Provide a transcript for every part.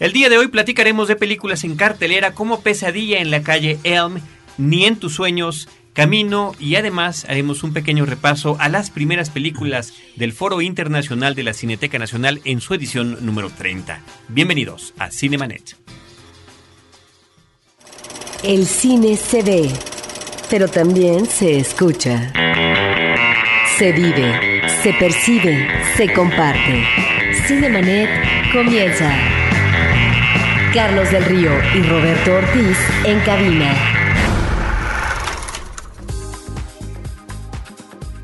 El día de hoy platicaremos de películas en cartelera como Pesadilla en la calle Elm, Ni en tus sueños, Camino y además haremos un pequeño repaso a las primeras películas del Foro Internacional de la Cineteca Nacional en su edición número 30. Bienvenidos a Cinemanet. El cine se ve, pero también se escucha. Se vive, se percibe, se comparte. Cinemanet comienza. Carlos del Río y Roberto Ortiz en cabina.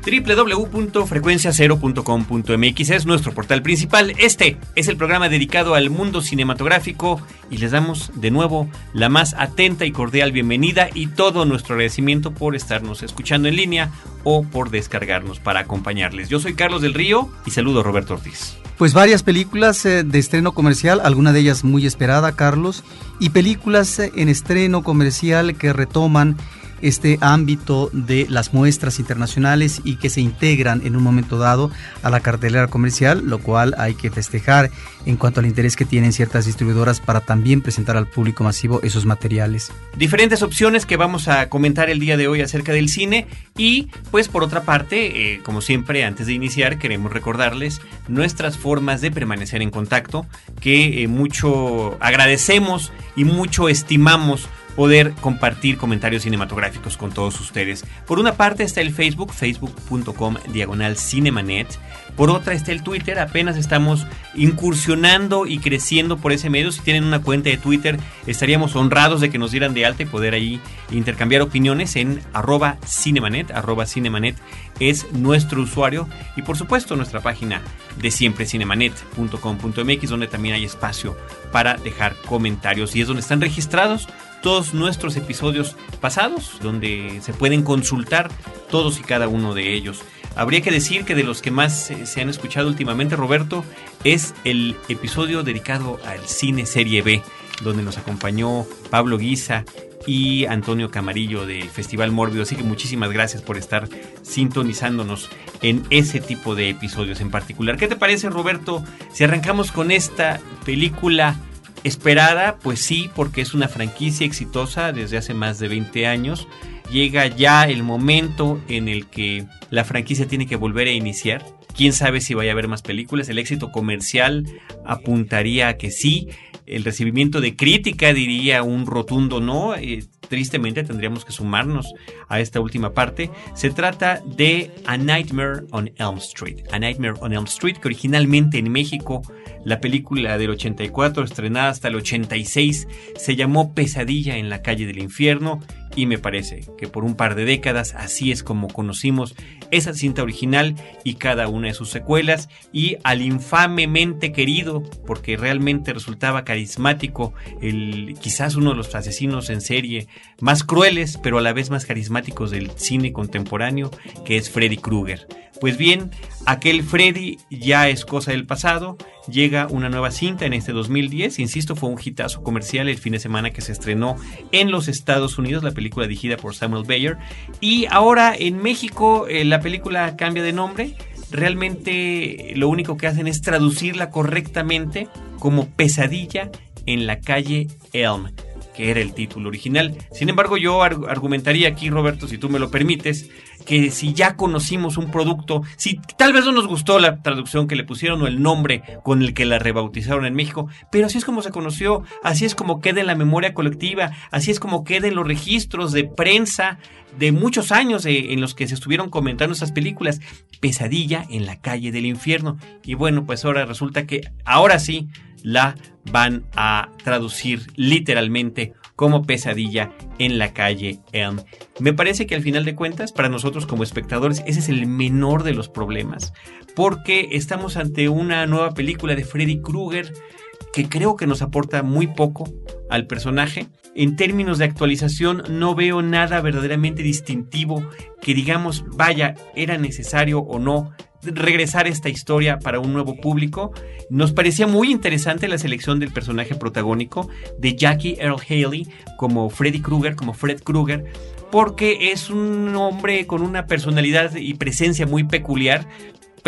www.frecuenciacero.com.mx es nuestro portal principal. Este es el programa dedicado al mundo cinematográfico y les damos de nuevo la más atenta y cordial bienvenida y todo nuestro agradecimiento por estarnos escuchando en línea o por descargarnos para acompañarles. Yo soy Carlos del Río y saludo a Roberto Ortiz. Pues varias películas eh, de estreno comercial, alguna de ellas muy esperada, Carlos, y películas eh, en estreno comercial que retoman este ámbito de las muestras internacionales y que se integran en un momento dado a la cartelera comercial, lo cual hay que festejar en cuanto al interés que tienen ciertas distribuidoras para también presentar al público masivo esos materiales. Diferentes opciones que vamos a comentar el día de hoy acerca del cine y pues por otra parte, eh, como siempre antes de iniciar queremos recordarles nuestras formas de permanecer en contacto que eh, mucho agradecemos y mucho estimamos poder compartir comentarios cinematográficos con todos ustedes. Por una parte está el Facebook, facebook.com diagonal cinemanet. Por otra está el Twitter, apenas estamos incursionando y creciendo por ese medio. Si tienen una cuenta de Twitter, estaríamos honrados de que nos dieran de alta y poder ahí intercambiar opiniones en arroba cinemanet, arroba cinemanet es nuestro usuario y por supuesto nuestra página de siempre cinemanet.com.mx donde también hay espacio para dejar comentarios y es donde están registrados todos nuestros episodios pasados, donde se pueden consultar todos y cada uno de ellos. Habría que decir que de los que más se han escuchado últimamente, Roberto, es el episodio dedicado al cine Serie B, donde nos acompañó Pablo Guisa y Antonio Camarillo del Festival Mórbido. Así que muchísimas gracias por estar sintonizándonos en ese tipo de episodios en particular. ¿Qué te parece, Roberto, si arrancamos con esta película Esperada, pues sí, porque es una franquicia exitosa desde hace más de 20 años. Llega ya el momento en el que la franquicia tiene que volver a iniciar. Quién sabe si vaya a haber más películas. El éxito comercial apuntaría a que sí. El recibimiento de crítica diría un rotundo no. Eh, tristemente tendríamos que sumarnos a esta última parte. Se trata de A Nightmare on Elm Street. A Nightmare on Elm Street, que originalmente en México la película del 84, estrenada hasta el 86, se llamó Pesadilla en la calle del infierno y me parece que por un par de décadas así es como conocimos esa cinta original y cada una de sus secuelas y al infamemente querido porque realmente resultaba carismático el quizás uno de los asesinos en serie más crueles pero a la vez más carismáticos del cine contemporáneo que es Freddy Krueger. Pues bien, aquel Freddy ya es cosa del pasado, llega una nueva cinta en este 2010, insisto, fue un hitazo comercial el fin de semana que se estrenó en los Estados Unidos, la película dirigida por Samuel Bayer, y ahora en México eh, la película cambia de nombre, realmente lo único que hacen es traducirla correctamente como pesadilla en la calle Elm que era el título original. Sin embargo, yo argumentaría aquí, Roberto, si tú me lo permites, que si ya conocimos un producto, si tal vez no nos gustó la traducción que le pusieron o el nombre con el que la rebautizaron en México, pero así es como se conoció, así es como queda en la memoria colectiva, así es como queda en los registros de prensa de muchos años en los que se estuvieron comentando esas películas, Pesadilla en la calle del infierno. Y bueno, pues ahora resulta que ahora sí la van a traducir literalmente como pesadilla en la calle Elm. Me parece que al final de cuentas, para nosotros como espectadores, ese es el menor de los problemas, porque estamos ante una nueva película de Freddy Krueger que creo que nos aporta muy poco al personaje. En términos de actualización no veo nada verdaderamente distintivo que digamos, vaya, era necesario o no regresar esta historia para un nuevo público. Nos parecía muy interesante la selección del personaje protagónico de Jackie Earl Haley como Freddy Krueger, como Fred Krueger, porque es un hombre con una personalidad y presencia muy peculiar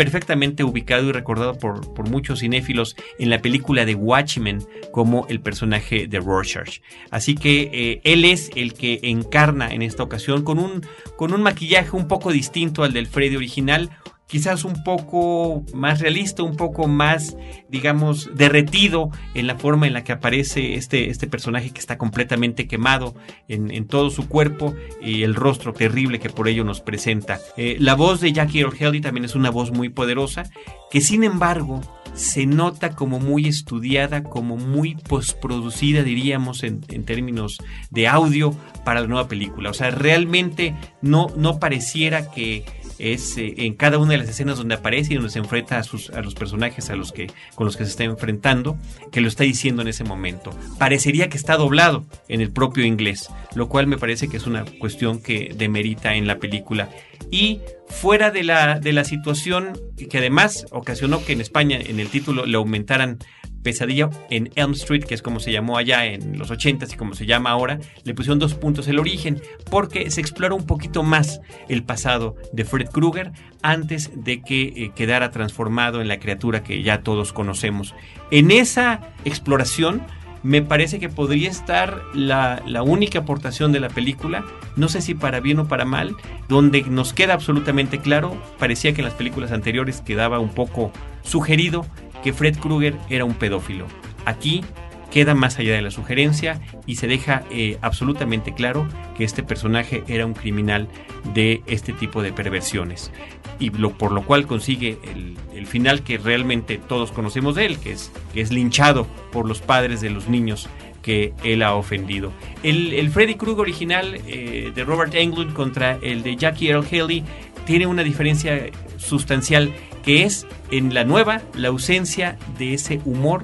perfectamente ubicado y recordado por, por, muchos cinéfilos en la película de Watchmen como el personaje de Rorschach. Así que eh, él es el que encarna en esta ocasión con un, con un maquillaje un poco distinto al del Freddy original, quizás un poco más realista, un poco más, digamos, derretido en la forma en la que aparece este, este personaje que está completamente quemado en, en todo su cuerpo y el rostro terrible que por ello nos presenta. Eh, la voz de Jackie Earle también es una voz muy poderosa, que sin embargo se nota como muy estudiada, como muy postproducida, diríamos, en, en, términos de audio para la nueva película. O sea, realmente no, no pareciera que es eh, en cada una de las escenas donde aparece y donde se enfrenta a, sus, a los personajes a los que, con los que se está enfrentando, que lo está diciendo en ese momento. Parecería que está doblado en el propio inglés, lo cual me parece que es una cuestión que demerita en la película. Y fuera de la, de la situación que además ocasionó que en España en el título le aumentaran Pesadilla en Elm Street, que es como se llamó allá en los 80 y como se llama ahora, le pusieron dos puntos el origen, porque se explora un poquito más el pasado de Fred Krueger antes de que eh, quedara transformado en la criatura que ya todos conocemos. En esa exploración, me parece que podría estar la, la, única aportación de la película, no sé si para bien o para mal, donde nos queda absolutamente claro, parecía que en las películas anteriores quedaba un poco sugerido que Fred Krueger era un pedófilo. Aquí queda más allá de la sugerencia y se deja eh, absolutamente claro que este personaje era un criminal de este tipo de perversiones y por lo cual consigue el, final que realmente todos conocemos de él, que es, que es linchado por los padres de los niños que él ha ofendido. El, el Freddy Krueger original eh, de Robert Englund contra el de Jackie Earl Haley tiene una diferencia sustancial que es en la nueva la ausencia de ese humor,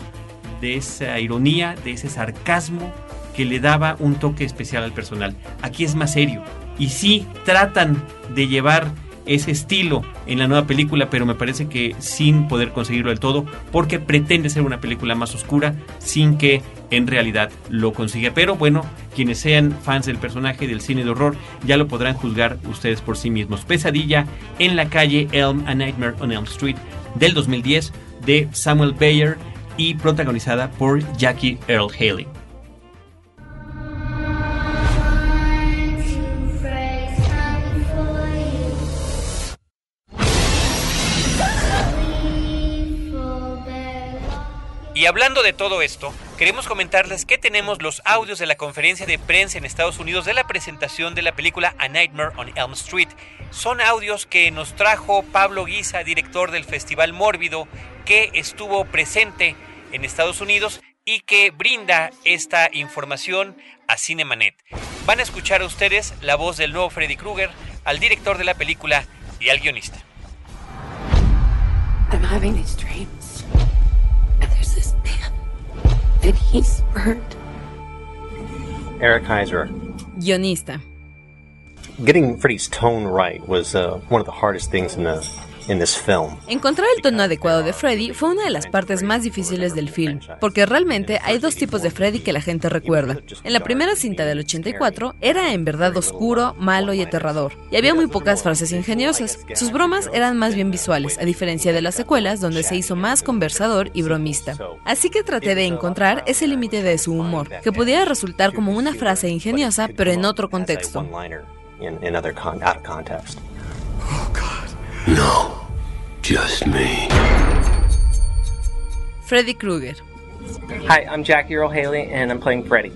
de esa ironía, de ese sarcasmo que le daba un toque especial al personal. Aquí es más serio y sí tratan de llevar ese estilo en la nueva película, pero me parece que sin poder conseguirlo del todo, porque pretende ser una película más oscura sin que en realidad lo consiga. Pero bueno, quienes sean fans del personaje del cine de horror ya lo podrán juzgar ustedes por sí mismos. Pesadilla en la calle Elm, A Nightmare on Elm Street del 2010 de Samuel Bayer y protagonizada por Jackie Earl Haley. Y hablando de todo esto, queremos comentarles que tenemos los audios de la conferencia de prensa en Estados Unidos de la presentación de la película A Nightmare on Elm Street. Son audios que nos trajo Pablo Guisa, director del Festival Mórbido, que estuvo presente en Estados Unidos y que brinda esta información a Cinemanet. Van a escuchar a ustedes la voz del nuevo Freddy Krueger, al director de la película y al guionista. I'm having. And he's burned. Eric Heiser. Guionista. Getting Freddy's tone right was uh, one of the hardest things in the in this film. Encontrar el tono adecuado de Freddy fue una de las partes más difíciles del film, porque realmente hay dos tipos de Freddy que la gente recuerda. En la primera cinta del 84 era en verdad oscuro, malo y aterrador, y había muy pocas frases ingeniosas. Sus bromas eran más bien visuales, a diferencia de las secuelas donde se hizo más conversador y bromista. Así que traté de encontrar ese límite de su humor, que pudiera resultar como una frase ingeniosa, pero en otro contexto. Oh, God. No, just me. Freddy Krueger. Hi, I'm Jackie Earl Haley, and I'm playing Freddy.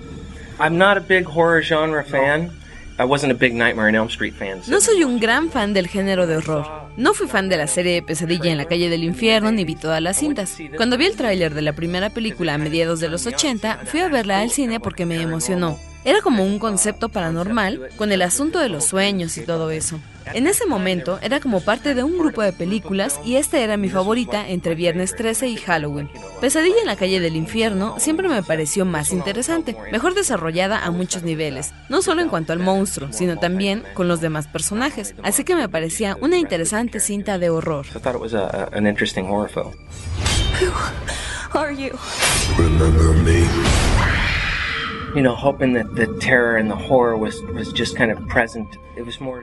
I'm not a big horror genre fan. I wasn't a big Nightmare on Elm Street fan. No soy un gran fan del género de horror. No fui fan de la serie Pesadilla en la calle del infierno ni vi todas las cintas. Cuando vi el tráiler de la primera película a mediados de los 80, fui a verla al cine porque me emocionó. Era como un concepto paranormal con el asunto de los sueños y todo eso. En ese momento era como parte de un grupo de películas y esta era mi favorita entre Viernes 13 y Halloween. Pesadilla en la calle del infierno siempre me pareció más interesante, mejor desarrollada a muchos niveles, no solo en cuanto al monstruo, sino también con los demás personajes, así que me parecía una interesante cinta de horror. Remember me?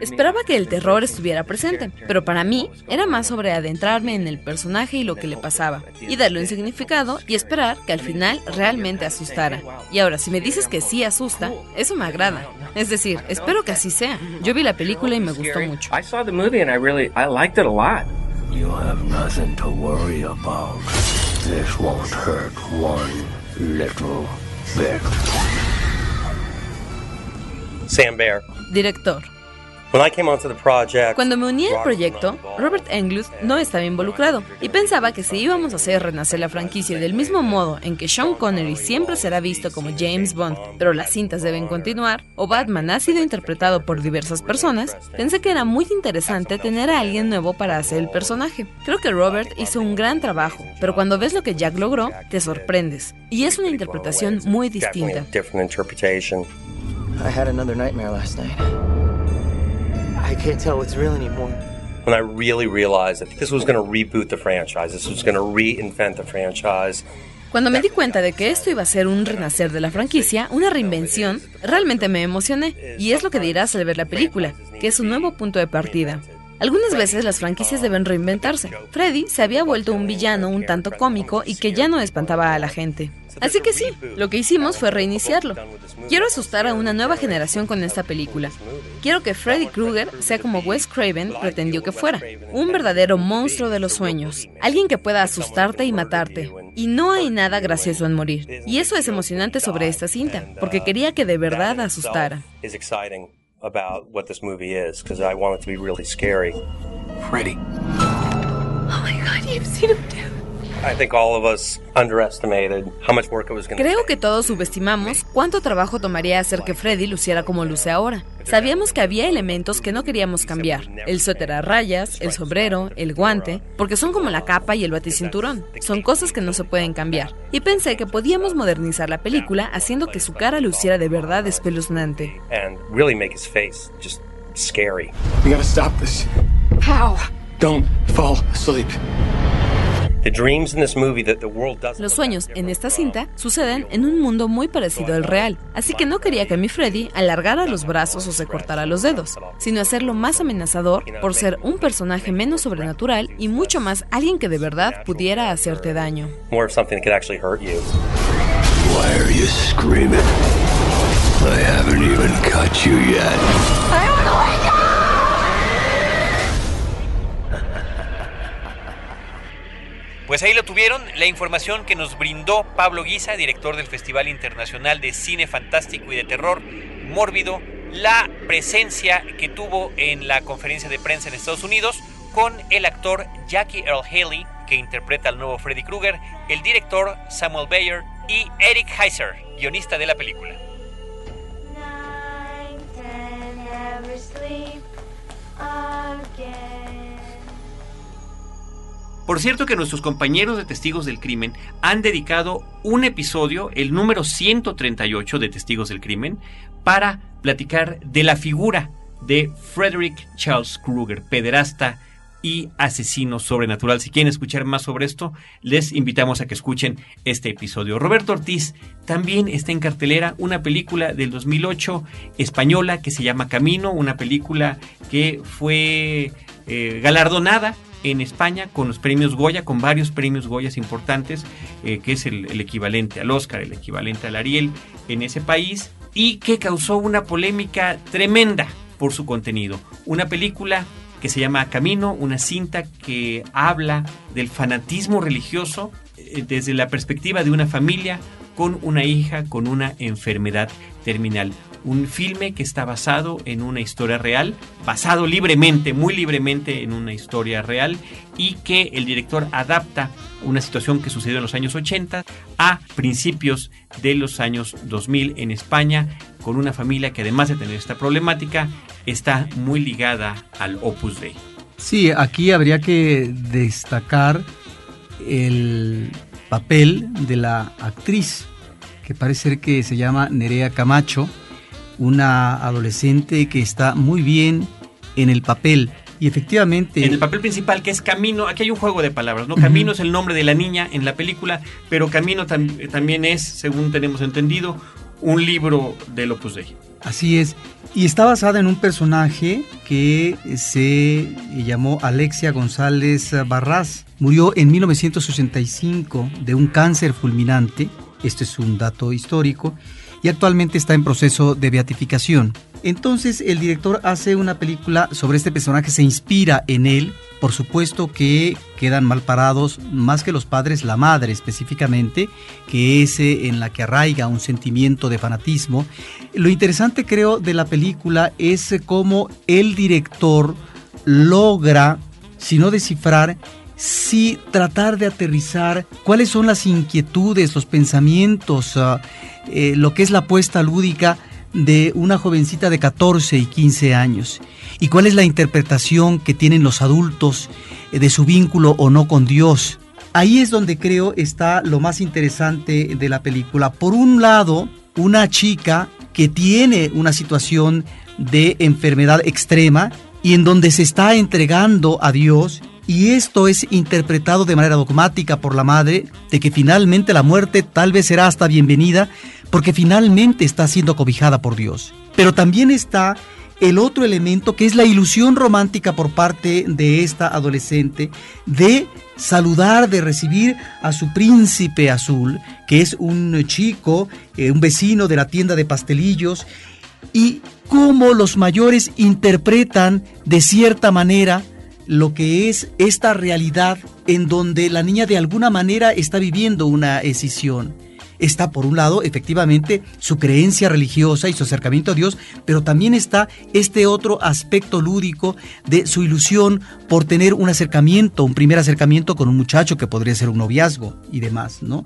Esperaba que el terror estuviera presente, pero para mí era más sobre adentrarme en el personaje y lo que le pasaba, y darle un significado y esperar que al final realmente asustara. Y ahora, si me dices que sí asusta, eso me agrada. Es decir, espero que así sea. Yo vi la película y me gustó mucho. I saw the movie and I really, I liked it a lot. You have nothing to worry about. This won't hurt one little bit. Sam Baer. Director. Cuando me uní al proyecto, Robert Englund no estaba involucrado y pensaba que si íbamos a hacer renacer la franquicia del mismo modo en que Sean Connery siempre será visto como James Bond, pero las cintas deben continuar, o Batman ha sido interpretado por diversas personas, pensé que era muy interesante tener a alguien nuevo para hacer el personaje. Creo que Robert hizo un gran trabajo, pero cuando ves lo que Jack logró, te sorprendes. Y es una interpretación muy distinta. different interpretation. I had another nightmare last night. I can't tell what's real anymore. When I really realized that this was going to reboot the franchise, this was going to reinvent the franchise. Cuando me di cuenta de que esto iba a ser un renacer de la franquicia, una reinvención, realmente me emocioné. Y es lo que dirás al ver la película, que es un nuevo punto de partida. Algunas veces las franquicias deben reinventarse. Freddy se había vuelto un villano un tanto cómico y que ya no espantaba a la gente. Así que sí, lo que hicimos fue reiniciarlo. Quiero asustar a una nueva generación con esta película. Quiero que Freddy Krueger sea como Wes Craven pretendió que fuera, un verdadero monstruo de los sueños, alguien que pueda asustarte y matarte. Y no hay nada gracioso en morir. Y eso es emocionante sobre esta cinta, porque quería que de verdad asustara. Is exciting about what this movie is because I want it to be really scary. Freddy. Oh my god, you've seen him too. I think all of us underestimated how much work it was going to Creo que todos subestimamos cuánto trabajo tomaría hacer que Freddy luciera como luce ahora. Sabíamos que había elementos que no queríamos cambiar. El suéter a rayas, el sombrero, el guante, porque son como la capa y el baticinturón. Son cosas que no se pueden cambiar. Y pensé que podíamos modernizar la película haciendo que su cara luciera de verdad espeluznante. and really make his face just scary. We gotta stop this. How? Don't fall asleep. The dreams in this movie that the world doesn't. Los sueños en esta cinta suceden en un mundo muy parecido al real, así que no quería que mi Freddy alargara los brazos o se cortara los dedos, sino hacerlo más amenazador por ser un personaje menos sobrenatural y mucho más alguien que de verdad pudiera hacerte daño. More Pues ahí lo tuvieron, la información que nos brindó Pablo Guisa, director del Festival Internacional de Cine Fantástico y de Terror Mórbido, la presencia que tuvo en la conferencia de prensa en Estados Unidos con el actor Jackie Earl Haley, que interpreta al nuevo Freddy Krueger, el director Samuel Bayer y Eric Heiser, guionista de la película. Por cierto que nuestros compañeros de Testigos del Crimen han dedicado un episodio, el número 138 de Testigos del Crimen, para platicar de la figura de Frederick Charles Krueger, pederasta y asesino sobrenatural. Si quieren escuchar más sobre esto, les invitamos a que escuchen este episodio. Roberto Ortiz también está en cartelera una película del 2008 española que se llama Camino, una película que fue eh, galardonada en España con los premios Goya, con varios premios Goyas importantes, eh, que es el, equivalente al Oscar, el equivalente al Ariel en ese país, y que causó una polémica tremenda por su contenido. Una película que se llama Camino, una cinta que habla del fanatismo religioso eh, desde la perspectiva de una familia con una hija con una enfermedad terminal. Un filme que está basado en una historia real, basado libremente, muy libremente en una historia real y que el director adapta una situación que sucedió en los años 80 a principios de los años 2000 en España con una familia que además de tener esta problemática está muy ligada al Opus Dei. Sí, aquí habría que destacar el papel de la actriz, que parece ser que se llama Nerea Camacho, una adolescente que está muy bien en el papel. Y efectivamente... En el papel principal, que es Camino, aquí hay un juego de palabras, ¿no? Camino es el nombre de la niña en la película, pero Camino tam- también es, según tenemos entendido, un libro del Opus Dei. Así es. Y está basada en un personaje que se llamó Alexia González Barras. Murió en 1985 de un cáncer fulminante. Este es un dato histórico. Actualmente está en proceso de beatificación. Entonces el director hace una película sobre este personaje, se inspira en él. Por supuesto que quedan mal parados más que los padres, la madre específicamente, que es eh, en la que arraiga un sentimiento de fanatismo. Lo interesante creo de la película es eh, cómo el director logra, si no descifrar, sí tratar de aterrizar cuáles son las inquietudes, los pensamientos, ah, eh, lo que es la apuesta lúdica de una jovencita de 14 y 15 años y cuál es la interpretación que tienen los adultos eh, de su vínculo o no con Dios. Ahí es donde creo está lo más interesante de la película. Por un lado, una chica que tiene una situación de enfermedad extrema y en donde se está entregando a Dios y esto es interpretado de manera dogmática por la madre de que finalmente la muerte tal vez será hasta bienvenida porque finalmente está siendo cobijada por Dios. Pero también está el otro elemento que es la ilusión romántica por parte de esta adolescente de saludar, de recibir a su príncipe azul, que es un chico, eh, un vecino de la tienda de pastelillos, y cómo los mayores interpretan de cierta manera lo que es esta realidad en donde la niña de alguna manera está viviendo una escisión está por un lado efectivamente su creencia religiosa y su acercamiento a Dios, pero también está este otro aspecto lúdico de su ilusión por tener un acercamiento, un primer acercamiento con un muchacho que podría ser un noviazgo y demás, ¿no?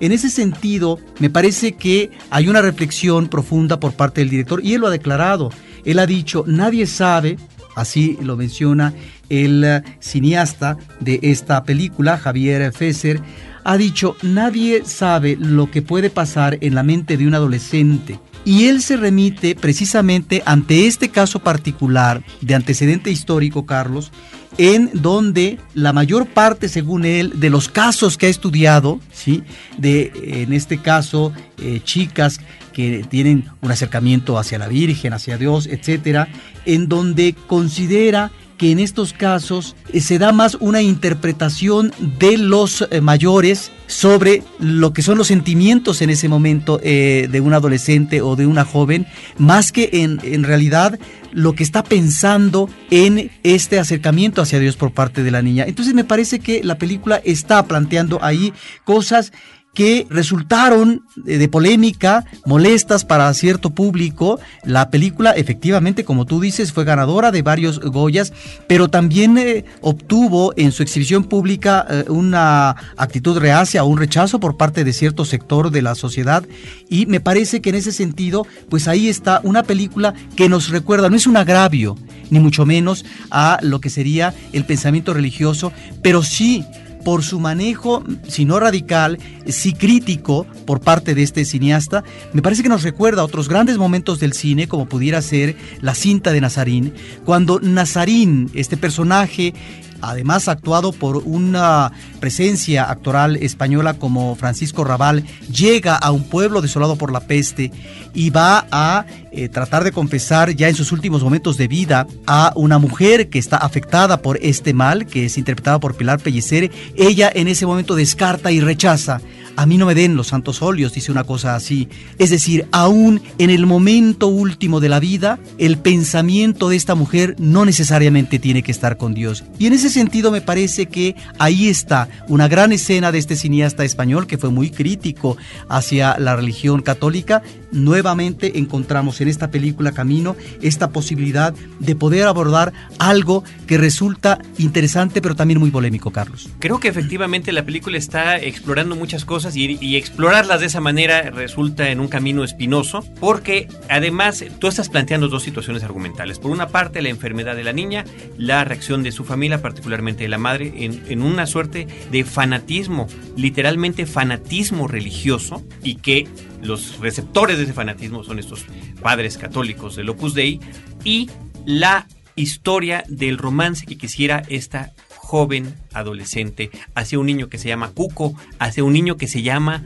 En ese sentido, me parece que hay una reflexión profunda por parte del director y él lo ha declarado. Él ha dicho, nadie sabe, así lo menciona el cineasta de esta película, Javier Fesser, ha dicho, nadie sabe lo que puede pasar en la mente de un adolescente. Y él se remite precisamente ante este caso particular de antecedente histórico, Carlos, en donde la mayor parte, según él, de los casos que ha estudiado, ¿sí? de, en este caso, eh, chicas que tienen un acercamiento hacia la Virgen, hacia Dios, etcétera, en donde considera que en estos casos eh, se da más una interpretación de los eh, mayores sobre lo que son los sentimientos en ese momento eh, de un adolescente o de una joven, más que en, en realidad lo que está pensando en este acercamiento hacia Dios por parte de la niña. Entonces me parece que la película está planteando ahí cosas que resultaron de polémica, molestas para cierto público. La película, efectivamente, como tú dices, fue ganadora de varios Goyas, pero también eh, obtuvo en su exhibición pública eh, una actitud reacia o un rechazo por parte de cierto sector de la sociedad. Y me parece que en ese sentido, pues ahí está una película que nos recuerda, no es un agravio, ni mucho menos a lo que sería el pensamiento religioso, pero sí por su manejo, si no radical, sí crítico por parte de este cineasta, me parece que nos recuerda a otros grandes momentos del cine, como pudiera ser la cinta de Nazarín, cuando Nazarín, este personaje además actuado por una presencia actoral española como Francisco Raval, llega a un pueblo desolado por la peste y va a eh, tratar de confesar ya en sus últimos momentos de vida a una mujer que está afectada por este mal, que es interpretada por Pilar Pellicer. Ella en ese momento descarta y rechaza a mí no me den los santos óleos, dice una cosa así. Es decir, aún en el momento último de la vida, el pensamiento de esta mujer no necesariamente tiene que estar con Dios. Y en ese sentido me parece que ahí está una gran escena de este cineasta español que fue muy crítico hacia la religión católica. Nuevamente encontramos en esta película Camino esta posibilidad de poder abordar algo que resulta interesante pero también muy polémico, Carlos. Creo que efectivamente la película está explorando muchas cosas y, explorarlas de esa manera resulta en un camino espinoso, porque además tú estás planteando dos situaciones argumentales. Por una parte, la enfermedad de la niña, la reacción de su familia, particularmente de la madre, en, una suerte de fanatismo, literalmente fanatismo religioso, y que los receptores de ese fanatismo son estos padres católicos del Opus Dei, y la historia del romance que quisiera esta joven adolescente hacia un niño que se llama Cuco, hacia un niño que se llama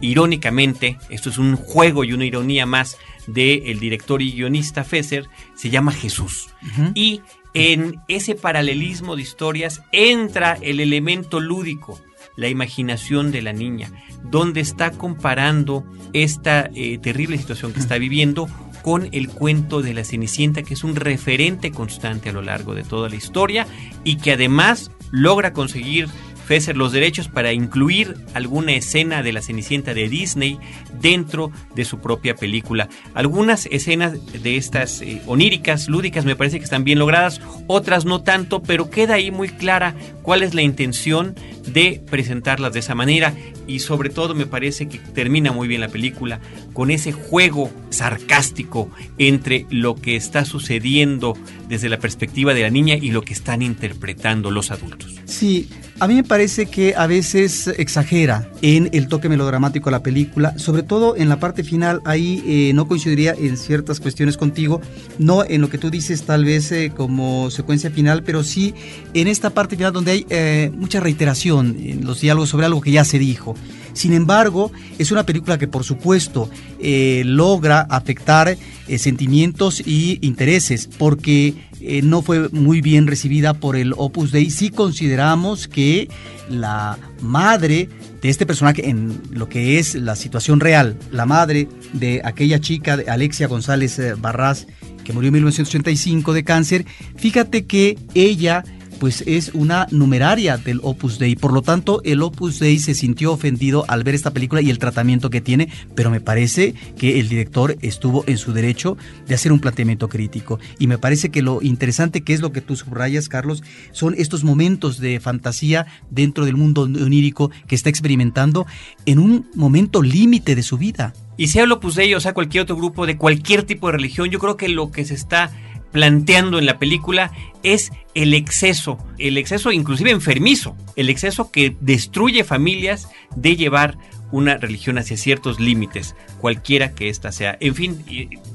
irónicamente, esto es un juego y una ironía más del director y guionista Fesser, se llama Jesús. Y en ese paralelismo de historias entra el elemento lúdico, la imaginación de la niña, donde está comparando esta eh, terrible situación que está viviendo con el cuento de la Cenicienta, que es un referente constante a lo largo de toda la historia y que además logra conseguir Fesser los derechos para incluir alguna escena de la Cenicienta de Disney dentro de su propia película. Algunas escenas de estas eh, oníricas, lúdicas, me parece que están bien logradas, otras no tanto, pero queda ahí muy clara cuál es la intención de presentarlas de esa manera y sobre todo me parece que termina muy bien la película con ese juego sarcástico entre lo que está sucediendo desde la perspectiva de la niña y lo que están interpretando los adultos. Sí, a mí me parece que a veces exagera en el toque melodramático de la película, sobre todo en la parte final, ahí eh, no coincidiría en ciertas cuestiones contigo, no en lo que tú dices tal vez eh, como secuencia final, pero sí en esta parte final donde hay eh, mucha reiteración en los diálogos sobre algo que ya se dijo. Sin embargo, es una película que por supuesto logra afectar sentimientos y intereses, porque eh, no fue muy bien recibida por el Opus Dei. Sí consideramos que la madre de este personaje, en lo que es la situación real, la madre de aquella chica, de Alexia González eh, Barras, que murió en 1985 de cáncer, fíjate que ella pues es una numeraria del Opus Dei. Por lo tanto, el Opus Dei se sintió ofendido al ver esta película y el tratamiento que tiene, pero me parece que el director estuvo en su derecho de hacer un planteamiento crítico. Y me parece que lo interesante que es lo que tú subrayas, Carlos, son estos momentos de fantasía dentro del mundo onírico que está experimentando en un momento límite de su vida. Y sea el Opus Dei o sea cualquier otro grupo de cualquier tipo de religión, yo creo que lo que se está planteando en la película es el exceso, el exceso inclusive enfermizo, el exceso que destruye familias de llevar una religión hacia ciertos límites, cualquiera que ésta sea. En fin,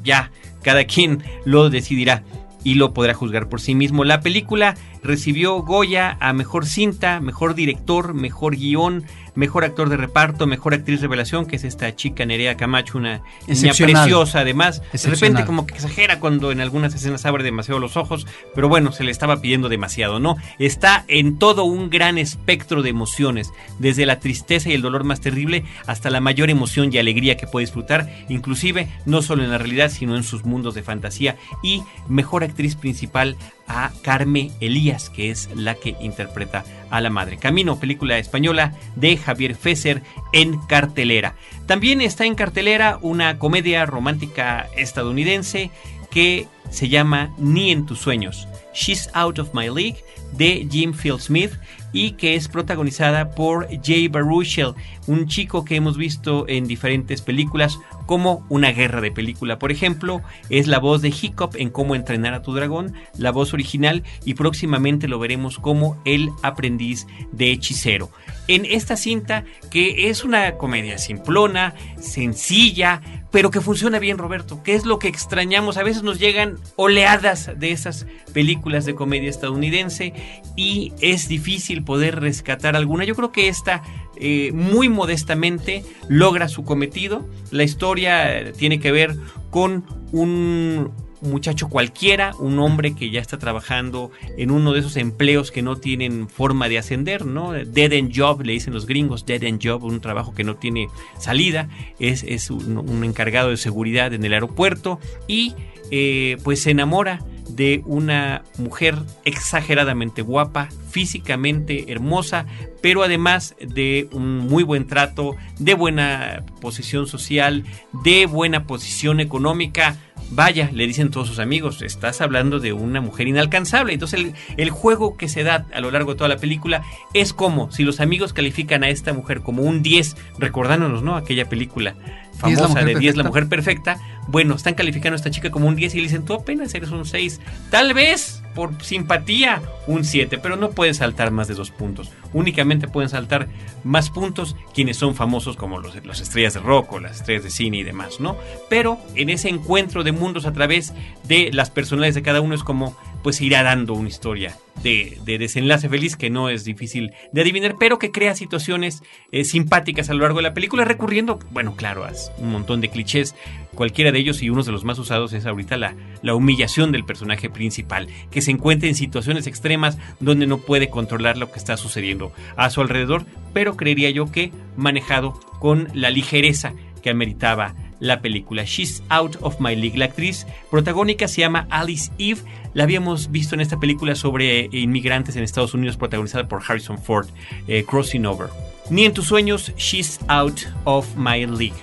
ya cada quien lo decidirá y lo podrá juzgar por sí mismo. La película recibió Goya a mejor cinta, mejor director, mejor guion, mejor actor de reparto, mejor actriz revelación, que es esta chica Nerea Camacho, una niña preciosa además. De repente como que exagera cuando en algunas escenas abre demasiado los ojos, pero bueno, se le estaba pidiendo demasiado, ¿no? Está en todo un gran espectro de emociones, desde la tristeza y el dolor más terrible hasta la mayor emoción y alegría que puede disfrutar, inclusive no solo en la realidad, sino en sus mundos de fantasía. Y mejor actriz principal a Carme Elías, que es la que interpreta a la madre. Camino, película española de Javier Fesser en cartelera. También está en cartelera una comedia romántica estadounidense que se llama Ni en tus sueños. She's Out of My League de Jim Field Smith y que es protagonizada por Jay Baruchel, un chico que hemos visto en diferentes películas como Una guerra de película, por ejemplo, es la voz de Hiccup en Cómo entrenar a tu dragón, la voz original y próximamente lo veremos como el aprendiz de hechicero. En esta cinta que es una comedia simplona, sencilla, pero que funciona bien, Roberto. ¿Qué es lo que extrañamos? A veces nos llegan oleadas de esas películas de comedia estadounidense y es difícil poder rescatar alguna. Yo creo que esta eh, muy modestamente logra su cometido. La historia tiene que ver con un muchacho cualquiera, un hombre que ya está trabajando en uno de esos empleos que no tienen forma de ascender, ¿no? Dead end job, le dicen los gringos, dead end job, un trabajo que no tiene salida, es, es un, encargado de seguridad en el aeropuerto y eh, pues se enamora de una mujer exageradamente guapa, físicamente hermosa, pero además de un muy buen trato, de buena posición social, de buena posición económica. Vaya, le dicen todos sus amigos, estás hablando de una mujer inalcanzable. Entonces el, el, juego que se da a lo largo de toda la película es como si los amigos califican a esta mujer como un 10, recordándonos, ¿no? Aquella película famosa de 10, la mujer perfecta. Bueno, están calificando a esta chica como un 10 y le dicen, tú apenas eres un 6. Tal vez por simpatía un 7, pero no pueden saltar más de dos puntos. Únicamente pueden saltar más puntos quienes son famosos como los, las estrellas de rock o las estrellas de cine y demás, ¿no? Pero en ese encuentro de mundos a través de las personalidades de cada uno es como pues se irá dando una historia de, de desenlace feliz que no es difícil de adivinar, pero que crea situaciones eh, simpáticas a lo largo de la película, recurriendo, bueno, claro, a un montón de clichés, cualquiera de ellos y uno de los más usados es ahorita la, la humillación del personaje principal, que se encuentra en situaciones extremas donde no puede controlar lo que está sucediendo a su alrededor, pero creería yo que manejado con la ligereza que ameritaba la película. She's Out of My League. La actriz protagónica se llama Alice Eve. La habíamos visto en esta película sobre inmigrantes en Estados Unidos protagonizada por Harrison Ford, eh, Crossing Over. Ni en tus sueños, She's Out of My League.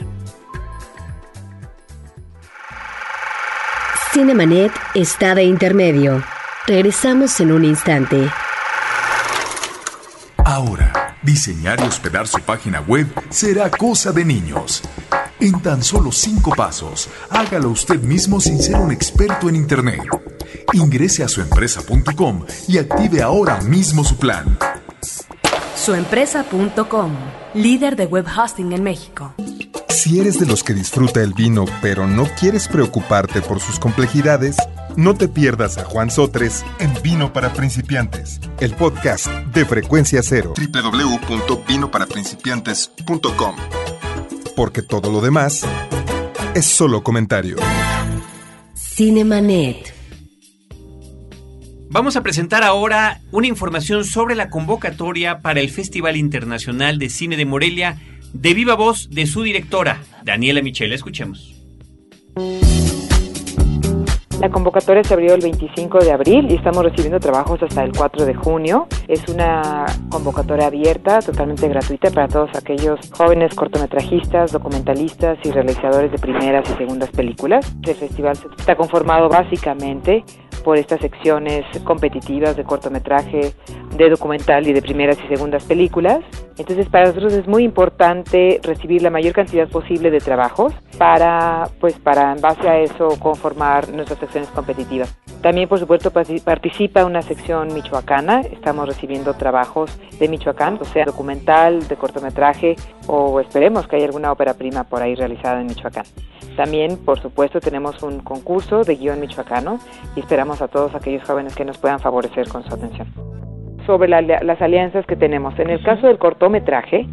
Cinemanet está de intermedio. Regresamos en un instante. Ahora, diseñar y hospedar su página web será cosa de niños. En tan solo cinco pasos, hágalo usted mismo sin ser un experto en Internet. Ingrese a suempresa.com y active ahora mismo su plan. Suempresa.com, líder de web hosting en México. Si eres de los que disfruta el vino pero no quieres preocuparte por sus complejidades, no te pierdas a Juan Sotres en Vino para Principiantes, el podcast de Frecuencia Cero. www.vinoparaprincipiantes.com Porque todo lo demás es solo comentario. Cinemanet. Vamos a presentar ahora una información sobre la convocatoria para el Festival Internacional de Cine de Morelia de viva voz de su directora, Daniela Michel. Escuchemos. La convocatoria se abrió el 25 de abril y estamos recibiendo trabajos hasta el 4 de junio. Es una convocatoria abierta, totalmente gratuita para todos aquellos jóvenes cortometrajistas, documentalistas y realizadores de primeras y segundas películas. El festival está conformado básicamente por estas secciones competitivas de cortometraje, de documental y de primeras y segundas películas. Entonces para nosotros es muy importante recibir la mayor cantidad posible de trabajos para, pues, para en base a eso conformar nuestras secciones competitivas. También, por supuesto, participa una sección michoacana. Estamos recibiendo trabajos de Michoacán, o sea, documental, de cortometraje, o esperemos que haya alguna ópera prima por ahí realizada en Michoacán. También, por supuesto, tenemos un concurso de guion michoacano y esperamos a todos aquellos jóvenes que nos puedan favorecer con su atención. Sobre las alianzas que tenemos. En el caso del cortometraje,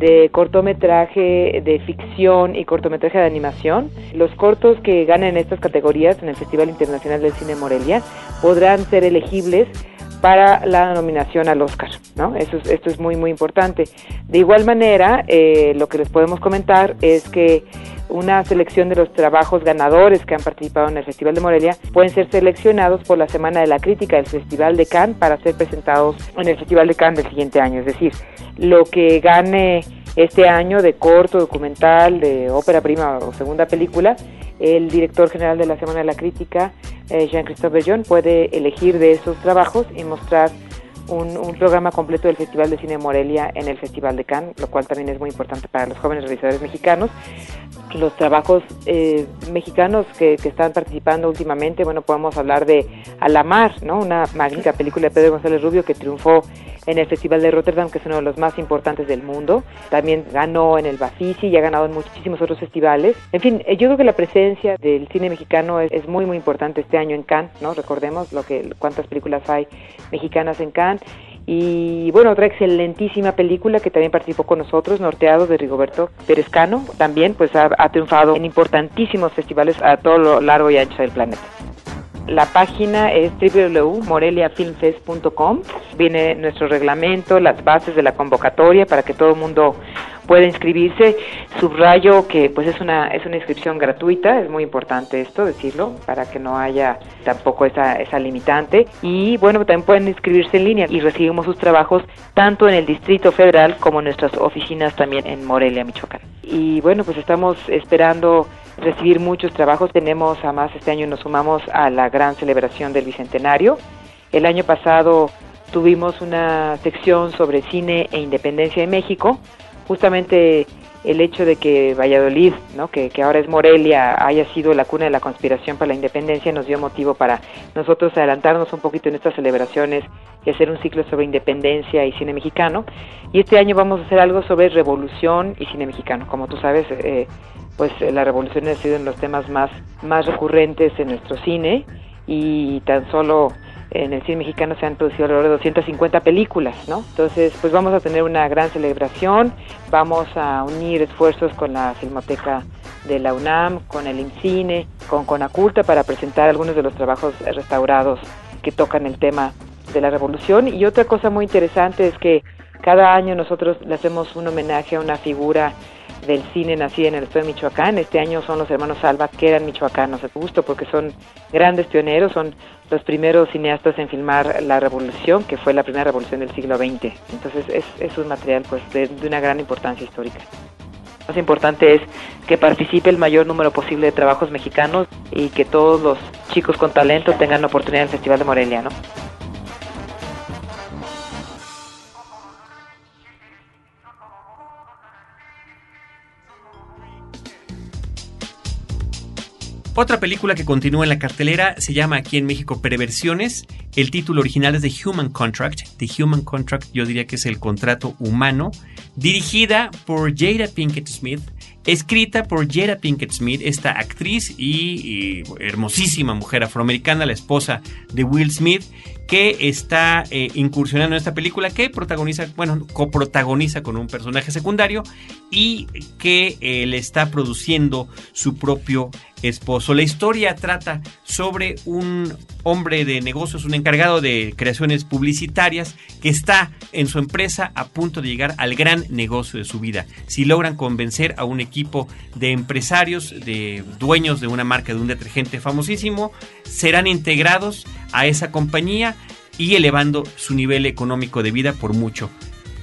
de cortometraje de ficción y cortometraje de animación. Los cortos que ganen estas categorías en el Festival Internacional del Cine Morelia podrán ser elegibles para la nominación al Oscar, ¿no? Eso es, esto es muy muy importante. De igual manera, eh, lo que les podemos comentar es que una selección de los trabajos ganadores que han participado en el Festival de Morelia pueden ser seleccionados por la Semana de la Crítica del Festival de Cannes para ser presentados en el Festival de Cannes del siguiente año. Es decir, lo que gane este año de corto, documental, de ópera prima o segunda película, el director general de la Semana de la Crítica, eh, Jean-Christophe Bellon, puede elegir de esos trabajos y mostrar un, programa completo del Festival de Cine Morelia en el Festival de Cannes, lo cual también es muy importante para los jóvenes realizadores mexicanos. Los trabajos eh, mexicanos que, están participando últimamente, bueno, podemos hablar de Alamar, ¿no? Una magnífica película de Pedro González Rubio que triunfó en el Festival de Rotterdam, que es uno de los más importantes del mundo. También ganó en el Bafisi y ha ganado en muchísimos otros festivales. En fin, eh, yo creo que la presencia del cine mexicano es, muy, muy importante este año en Cannes, ¿no? Recordemos lo que cuántas películas hay mexicanas en Cannes y bueno, otra excelentísima película que también participó con nosotros, Norteado de Rigoberto Perezcano, también pues ha, triunfado en importantísimos festivales a todo lo largo y ancho del planeta. La página es www.moreliafilmfest.com. Viene nuestro reglamento, las bases de la convocatoria para que todo el mundo pueda inscribirse. Subrayo que pues es una es una inscripción gratuita, es muy importante esto decirlo para que no haya tampoco esa esa limitante y bueno, también pueden inscribirse en línea y recibimos sus trabajos tanto en el Distrito Federal como en nuestras oficinas también en Morelia, Michoacán. Y bueno, pues estamos esperando recibir muchos trabajos. Tenemos, además, este año nos sumamos a la gran celebración del Bicentenario. El año pasado tuvimos una sección sobre cine e independencia en México, justamente el hecho de que Valladolid, ¿no? que, ahora es Morelia, haya sido la cuna de la conspiración para la independencia, nos dio motivo para nosotros adelantarnos un poquito en estas celebraciones y hacer un ciclo sobre independencia y cine mexicano. Y este año vamos a hacer algo sobre revolución y cine mexicano. Como tú sabes, eh, pues la revolución ha sido uno de los temas más, más recurrentes en nuestro cine y tan solo en el cine mexicano se han producido alrededor de 250 películas, ¿no? Entonces, pues vamos a tener una gran celebración, vamos a unir esfuerzos con la Filmoteca de la UNAM, con el INCINE, con Conaculta para presentar algunos de los trabajos restaurados que tocan el tema de la revolución. Y otra cosa muy interesante es que cada año nosotros le hacemos un homenaje a una figura del cine nacida en el estado de Michoacán. Este año son los hermanos Alba, que eran michoacanos, de gusto, porque son grandes pioneros, son los primeros cineastas en filmar la revolución, que fue la primera revolución del siglo XX. Entonces es, es un material pues de, de una gran importancia histórica. Lo más importante es que participe el mayor número posible de trabajos mexicanos y que todos los chicos con talento tengan la oportunidad en el Festival de Morelia, ¿no? Otra película que continúa en la cartelera se llama aquí en México Perversiones. El título original es The Human Contract. The Human Contract yo diría que es el contrato humano. Dirigida por Jada Pinkett Smith. Escrita por Jada Pinkett Smith, esta actriz y, y hermosísima mujer afroamericana, la esposa de Will Smith, que está eh, incursionando en esta película que protagoniza, bueno, coprotagoniza con un personaje secundario y que eh, le está produciendo su propio esposo. La historia trata sobre un hombre de negocios, un encargado de creaciones publicitarias que está en su empresa a punto de llegar al gran negocio de su vida. Si logran convencer a un equipo de empresarios, de dueños de una marca de un detergente famosísimo, serán integrados a esa compañía y elevando su nivel económico de vida por mucho.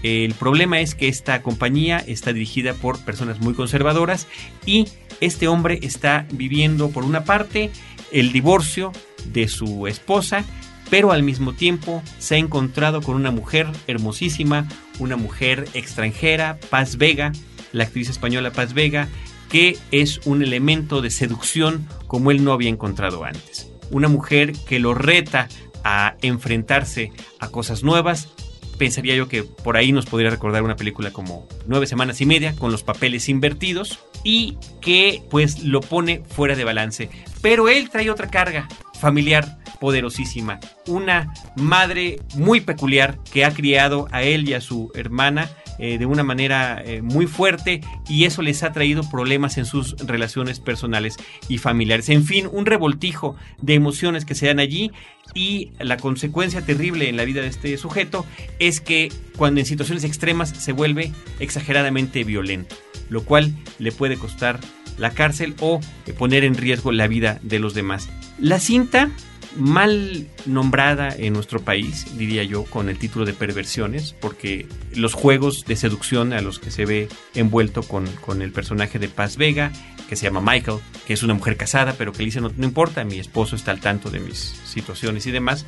El problema es que esta compañía está dirigida por personas muy conservadoras y este hombre está viviendo por una parte el divorcio de su esposa, pero al mismo tiempo se ha encontrado con una mujer hermosísima, una mujer extranjera, Paz Vega, la actriz española Paz Vega, que es un elemento de seducción como él no había encontrado antes. Una mujer que lo reta a enfrentarse a cosas nuevas. Pensaría yo que por ahí nos podría recordar una película como Nueve Semanas y Media, con los papeles invertidos, y que pues lo pone fuera de balance. Pero él trae otra carga familiar poderosísima. Una madre muy peculiar que ha criado a él y a su hermana eh, de una manera eh, muy fuerte y eso les ha traído problemas en sus relaciones personales y familiares. En fin, un revoltijo de emociones que se dan allí y la consecuencia terrible en la vida de este sujeto es que cuando en situaciones extremas se vuelve exageradamente violento, lo cual le puede costar la cárcel o poner en riesgo la vida de los demás. La cinta mal nombrada en nuestro país, diría yo, con el título de perversiones, porque los juegos de seducción a los que se ve envuelto con, con el personaje de Paz Vega, que se llama Michael, que es una mujer casada, pero que le dice no, no importa, mi esposo está al tanto de mis situaciones y demás,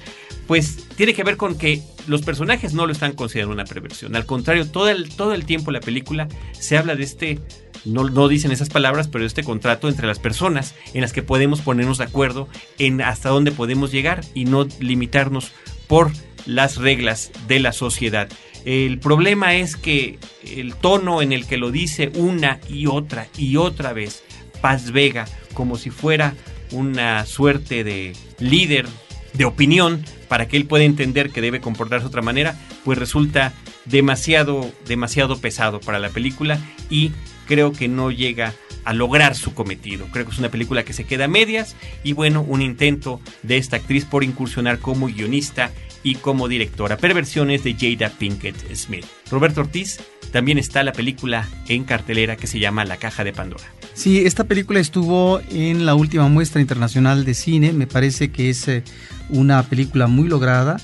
pues tiene que ver con que los personajes no lo están considerando una perversión. Al contrario, todo el, todo el tiempo la película se habla de este no, no, dicen esas palabras, pero este contrato entre las personas en las que podemos ponernos de acuerdo en hasta dónde podemos llegar y no limitarnos por las reglas de la sociedad. El problema es que el tono en el que lo dice una y otra y otra vez Paz Vega, como si fuera una suerte de líder de opinión para que él pueda entender que debe comportarse de otra manera, pues resulta demasiado, demasiado pesado para la película y creo que no llega a lograr su cometido. Creo que es una película que se queda a medias y bueno, un intento de esta actriz por incursionar como guionista y como directora. Perversiones de Jada Pinkett Smith. Roberto Ortiz, también está la película en cartelera que se llama La Caja de Pandora. Sí, esta película estuvo en la última muestra internacional de cine. Me parece que es eh, una película muy lograda.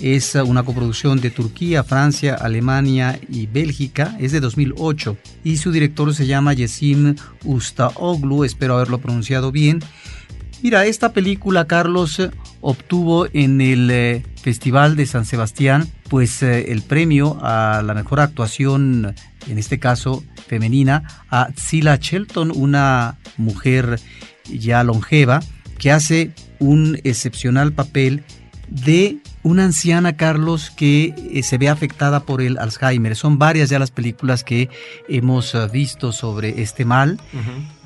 Es una coproducción de Turquía, Francia, Alemania y Bélgica. Es de 2008 y su director se llama Yesim Ustaoglu. Espero haberlo pronunciado bien. Mira, esta película, Carlos, obtuvo en el eh, Festival de San Sebastián, pues eh, el premio a la mejor actuación, en este caso femenina, a Zila Shelton, una mujer ya longeva, que hace un excepcional papel de una anciana, Carlos, que eh, se ve afectada por el Alzheimer. Son varias ya las películas que hemos eh, visto sobre este mal.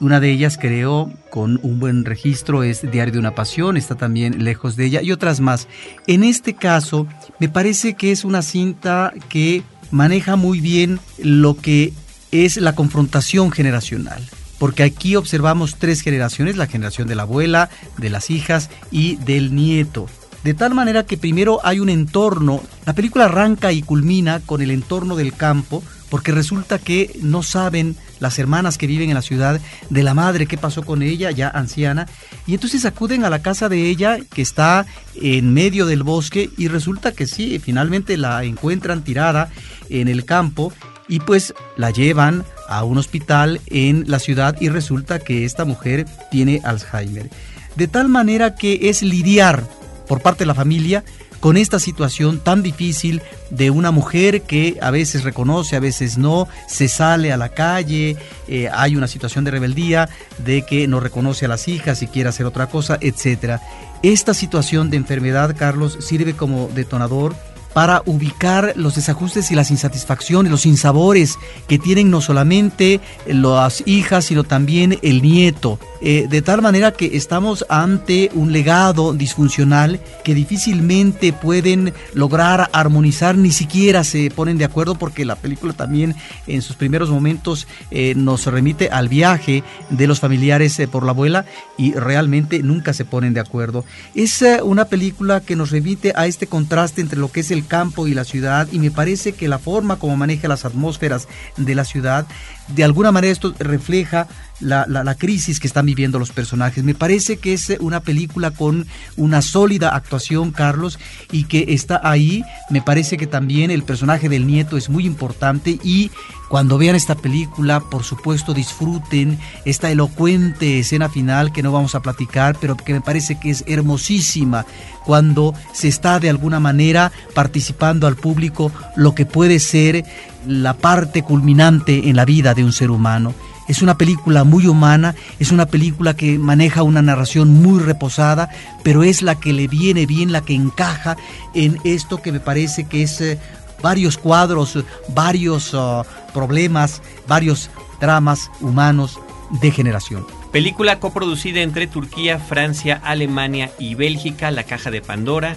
Una de ellas, creo, con un buen registro, es Diario de una Pasión, está también lejos de ella, y otras más. En este caso, me parece que es una cinta que maneja muy bien lo que es la confrontación generacional porque aquí observamos tres generaciones, la generación de la abuela, de las hijas y del nieto. De tal manera que primero hay un entorno, la película arranca y culmina con el entorno del campo, porque resulta que no saben las hermanas que viven en la ciudad de la madre qué pasó con ella, ya anciana, y entonces acuden a la casa de ella que está en medio del bosque y resulta que sí, finalmente la encuentran tirada en el campo y pues la llevan a un hospital en la ciudad y resulta que esta mujer tiene Alzheimer. De tal manera que es lidiar por parte de la familia con esta situación tan difícil de una mujer que a veces reconoce, a veces no, se sale a la calle, eh, hay una situación de rebeldía, de que no reconoce a las hijas y quiere hacer otra cosa, etc. Esta situación de enfermedad, Carlos, sirve como detonador para ubicar los desajustes y las insatisfacciones, los insabores que tienen no solamente las hijas, sino también el nieto. Eh, de tal manera que estamos ante un legado disfuncional que difícilmente pueden lograr armonizar, ni siquiera se ponen de acuerdo porque la película también en sus primeros momentos eh, nos remite al viaje de los familiares eh, por la abuela y realmente nunca se ponen de acuerdo. Es una película que nos remite a este contraste entre lo que es el campo y la ciudad y me parece que la forma como maneja las atmósferas de la ciudad, de alguna manera esto refleja la, crisis que están viviendo los personajes. Me parece que es una película con una sólida actuación, Carlos, y que está ahí. Me parece que también el personaje del nieto es muy importante y cuando vean esta película, por supuesto, disfruten esta elocuente escena final que no vamos a platicar, pero que me parece que es hermosísima cuando se está de alguna manera participando al público lo que puede ser la parte culminante en la vida de un ser humano. Es una película muy humana, es una película que maneja una narración muy reposada, pero es la que le viene bien, la que encaja en esto que me parece que es eh, varios cuadros, varios uh, problemas, varios dramas humanos de generación. Película coproducida entre Turquía, Francia, Alemania y Bélgica, La Caja de Pandora.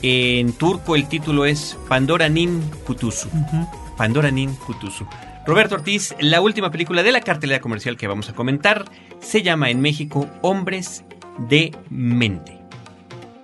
En turco el título es Pandora Nin Kutusu. Pandora Nin Kutusu. Roberto Ortiz, la última película de la cartelera comercial que vamos a comentar se llama en México Hombres de Mente.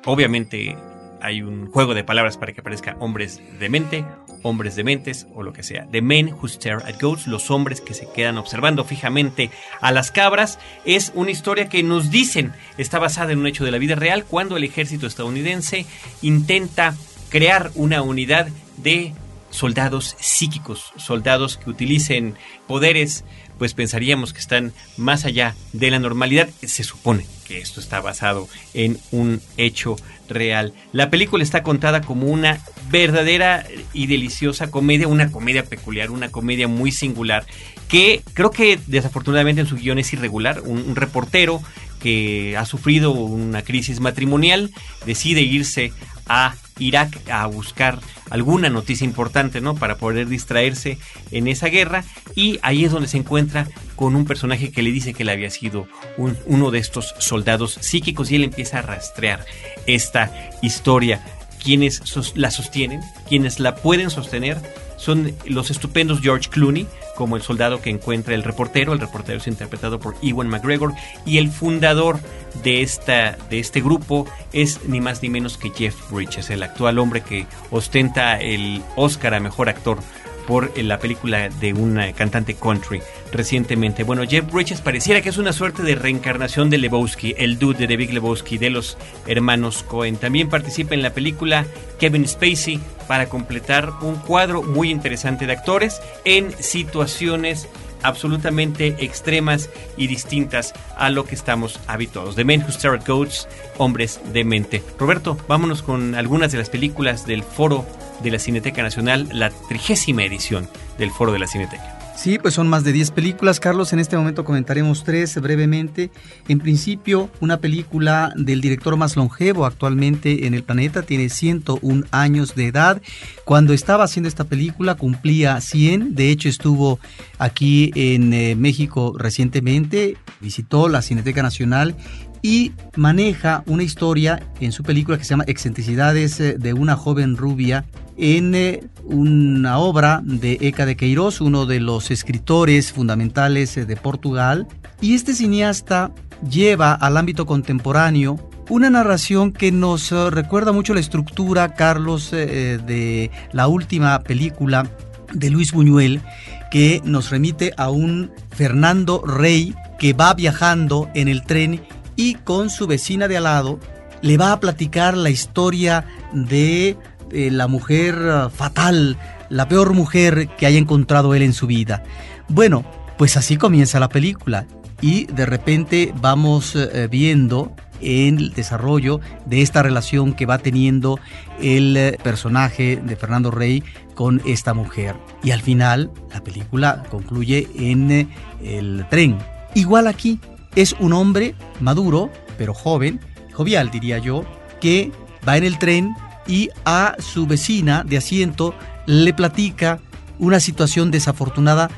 Obviamente hay un juego de palabras para que aparezca hombres de mente, hombres de mentes o lo que sea. The Men Who Stare at Goats, los hombres que se quedan observando fijamente a las cabras, es una historia que nos dicen está basada en un hecho de la vida real cuando el ejército estadounidense intenta crear una unidad de soldados psíquicos, soldados que utilicen poderes, pues pensaríamos que están más allá de la normalidad. Se supone que esto está basado en un hecho real. La película está contada como una verdadera y deliciosa comedia, una comedia peculiar, una comedia muy singular, que creo que desafortunadamente en su guion es irregular. un reportero que ha sufrido una crisis matrimonial decide irse a Irak a buscar alguna noticia importante, ¿no? Para poder distraerse en esa guerra. Y ahí es donde se encuentra con un personaje que le dice que él había sido uno de estos soldados psíquicos y él empieza a rastrear esta historia. Quienes la sostienen, quienes la pueden sostener, son los estupendos George Clooney, como el soldado que encuentra el reportero. El reportero es interpretado por Ewan McGregor. Y el fundador de, esta, de este grupo es ni más ni menos que Jeff Bridges, el actual hombre que ostenta el Oscar a Mejor Actor por la película de una cantante country recientemente. Bueno, Jeff Bridges pareciera que es una suerte de reencarnación de Lebowski, el dude de Big Lebowski de los hermanos Cohen. También participa en la película Kevin Spacey para completar un cuadro muy interesante de actores en situaciones absolutamente extremas y distintas a lo que estamos habituados. The Men Who Stare at Goats, Hombres de Mente. Roberto, vámonos con algunas de las películas del Foro de la Cineteca Nacional, la trigésima edición del Foro de la Cineteca. Sí, pues son más de 10 películas, Carlos. En este momento comentaremos tres brevemente. En principio, una película del director más longevo actualmente en el planeta, tiene 101 años de edad. Cuando estaba haciendo esta película cumplía 100, de hecho estuvo aquí en eh, México recientemente, visitó la Cineteca Nacional y maneja una historia en su película que se llama Excentricidades eh, de una joven rubia en eh, una obra de Eka de Queiroz, uno de los escritores fundamentales eh, de Portugal. Y este cineasta lleva al ámbito contemporáneo una narración que nos recuerda mucho la estructura, Carlos, de la última película de Luis Buñuel, que nos remite a un Fernando Rey que va viajando en el tren y con su vecina de al lado le va a platicar la historia de eh, la mujer uh, fatal, la peor mujer que haya encontrado él en su vida. Bueno, pues así comienza la película y de repente vamos eh, viendo el desarrollo de esta relación que va teniendo el eh, personaje de Fernando Rey con esta mujer. Y al final la película concluye en el tren. Igual aquí, es un hombre maduro, pero joven, jovial diría yo, que va en el tren y a su vecina de asiento le platica una situación desafortunada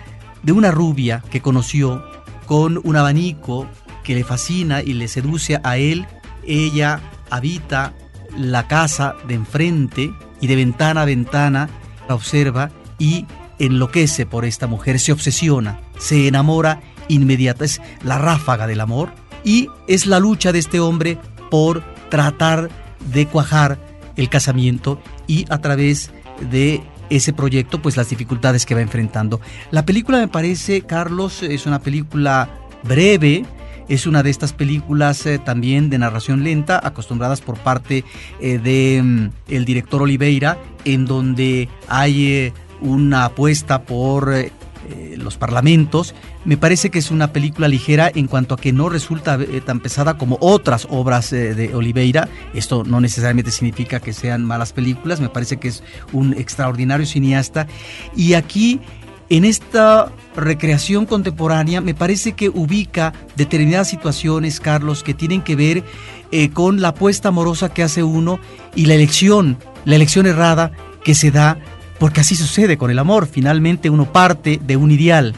de una rubia que conoció con un abanico que le fascina y le seduce a él. Ella habita la casa de enfrente y de ventana a ventana la observa y enloquece por esta mujer, se obsesiona, se enamora inmediata, es la ráfaga del amor y es la lucha de este hombre por tratar de cuajar el casamiento y a través de ese proyecto, pues las dificultades que va enfrentando. La película me parece, Carlos, es una película breve, es una de estas películas eh, también de narración lenta, acostumbradas por parte eh, de mm, director Oliveira, en donde hay eh, una apuesta por eh, los parlamentos. Me parece que es una película ligera en cuanto a que no resulta eh, tan pesada como otras obras eh, de Oliveira. Esto no necesariamente significa que sean malas películas, me parece que es un extraordinario cineasta. Y aquí en esta recreación contemporánea me parece que ubica determinadas situaciones, Carlos, que tienen que ver con la apuesta amorosa que hace uno y la elección, la elección errada que se da porque así sucede con el amor. Finalmente uno parte de un ideal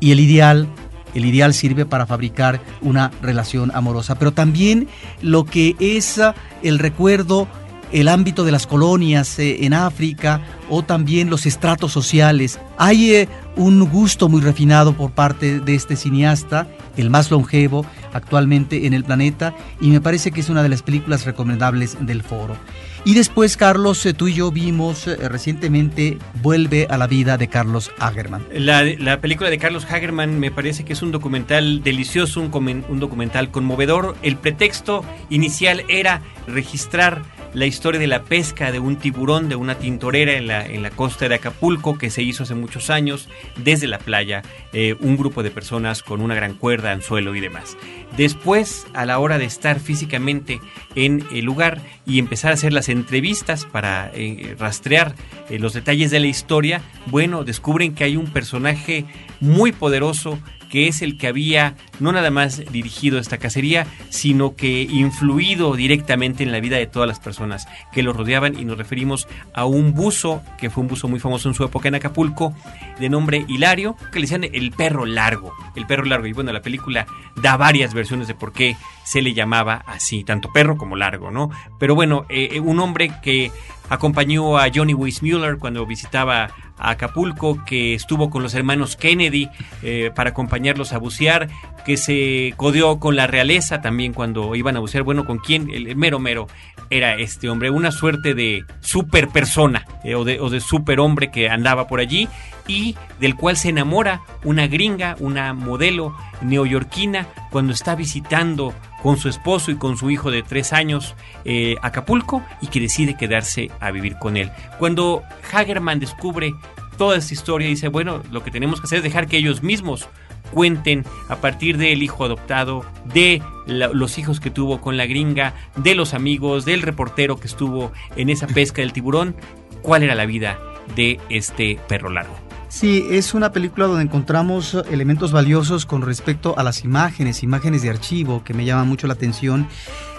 y el ideal, el ideal sirve para fabricar una relación amorosa. Pero también lo que es ah, el recuerdo, el ámbito de las colonias eh, en África o también los estratos sociales. Hay eh, un gusto muy refinado por parte de este cineasta, el más longevo actualmente en el planeta, y me parece que es una de las películas recomendables del foro. Y después, Carlos, eh, tú y yo vimos eh, recientemente Vuelve a la vida de Carlos Hagerman. La, película de Carlos Hagerman me parece que es un documental delicioso, un, un documental conmovedor. El pretexto inicial era registrar la historia de la pesca de un tiburón de una tintorera en la, en la costa de Acapulco que se hizo hace muchos años desde la playa, eh, un grupo de personas con una gran cuerda, anzuelo y demás. Después, a la hora de estar físicamente en el lugar y empezar a hacer las entrevistas para eh, rastrear eh, los detalles de la historia, bueno, descubren que hay un personaje muy poderoso que es el que había no nada más dirigido esta cacería, sino que influido directamente en la vida de todas las personas que lo rodeaban y nos referimos a un buzo, que fue un buzo muy famoso en su época en Acapulco, de nombre Hilario, que le decían el perro largo, el perro largo. Y bueno, la película da varias versiones de por qué se le llamaba así, tanto perro como largo, ¿no? Pero bueno, eh, eh, un hombre que acompañó a Johnny Weissmuller cuando visitaba Acapulco, que estuvo con los hermanos Kennedy eh, para acompañarlos a bucear, que se codeó con la realeza también cuando iban a bucear. Bueno, ¿con quién? El, mero mero era este hombre, una suerte de super persona o, de, o de super hombre que andaba por allí y del cual se enamora una gringa, una modelo neoyorquina, cuando está visitando con su esposo y con su hijo de tres años eh, Acapulco y que decide quedarse a vivir con él. Cuando Hagerman descubre toda esta historia, dice, bueno, lo que tenemos que hacer es dejar que ellos mismos cuenten a partir del hijo adoptado, de los hijos que tuvo con la gringa, de los amigos, del reportero que estuvo en esa pesca del tiburón, cuál era la vida de este perro largo. Sí, es una película donde encontramos elementos valiosos con respecto a las imágenes, imágenes de archivo que me llaman mucho la atención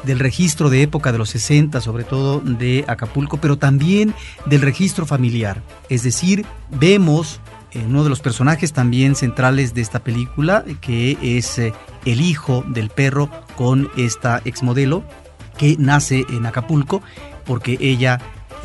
del registro de época de los 60, sobre todo de Acapulco, pero también del registro familiar. Es decir, vemos en uno de los personajes también centrales de esta película, que es eh, el hijo del perro con esta exmodelo que nace en Acapulco porque ella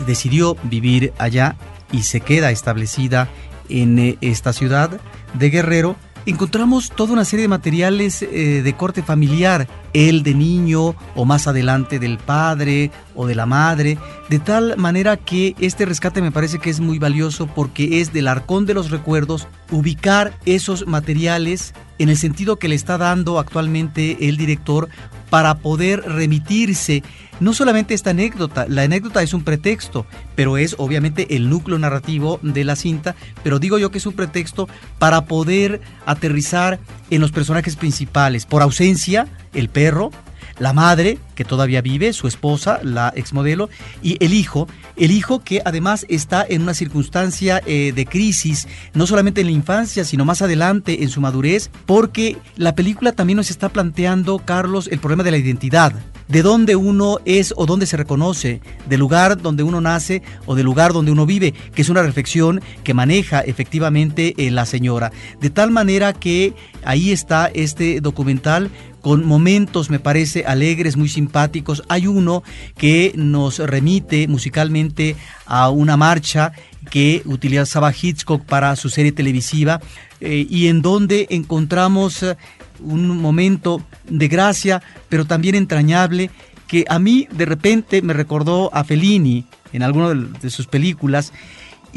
decidió vivir allá y se queda establecida en eh, esta ciudad de Guerrero, encontramos toda una serie de materiales eh, de corte familiar, el de niño o más adelante del padre o de la madre, de tal manera que este rescate me parece que es muy valioso porque es del arcón de los recuerdos ubicar esos materiales en el sentido que le está dando actualmente el director para poder remitirse no solamente esta anécdota, la anécdota es un pretexto, pero es obviamente el núcleo narrativo de la cinta, pero digo yo que es un pretexto para poder aterrizar en los personajes principales. Por ausencia, el perro, la madre, que todavía vive, su esposa, la exmodelo, y el hijo, el hijo que además está en una circunstancia eh, de crisis, no solamente en la infancia, sino más adelante en su madurez, porque la película también nos está planteando, Carlos, el problema de la identidad de dónde uno es o dónde se reconoce, del lugar donde uno nace o del lugar donde uno vive, que es una reflexión que maneja efectivamente eh, la señora. De tal manera que ahí está este documental con momentos, me parece, alegres, muy simpáticos. Hay uno que nos remite musicalmente a una marcha que utilizaba Hitchcock para su serie televisiva eh, y en donde encontramos un momento de gracia, pero también entrañable, que a mí de repente me recordó a Fellini en alguna de sus películas.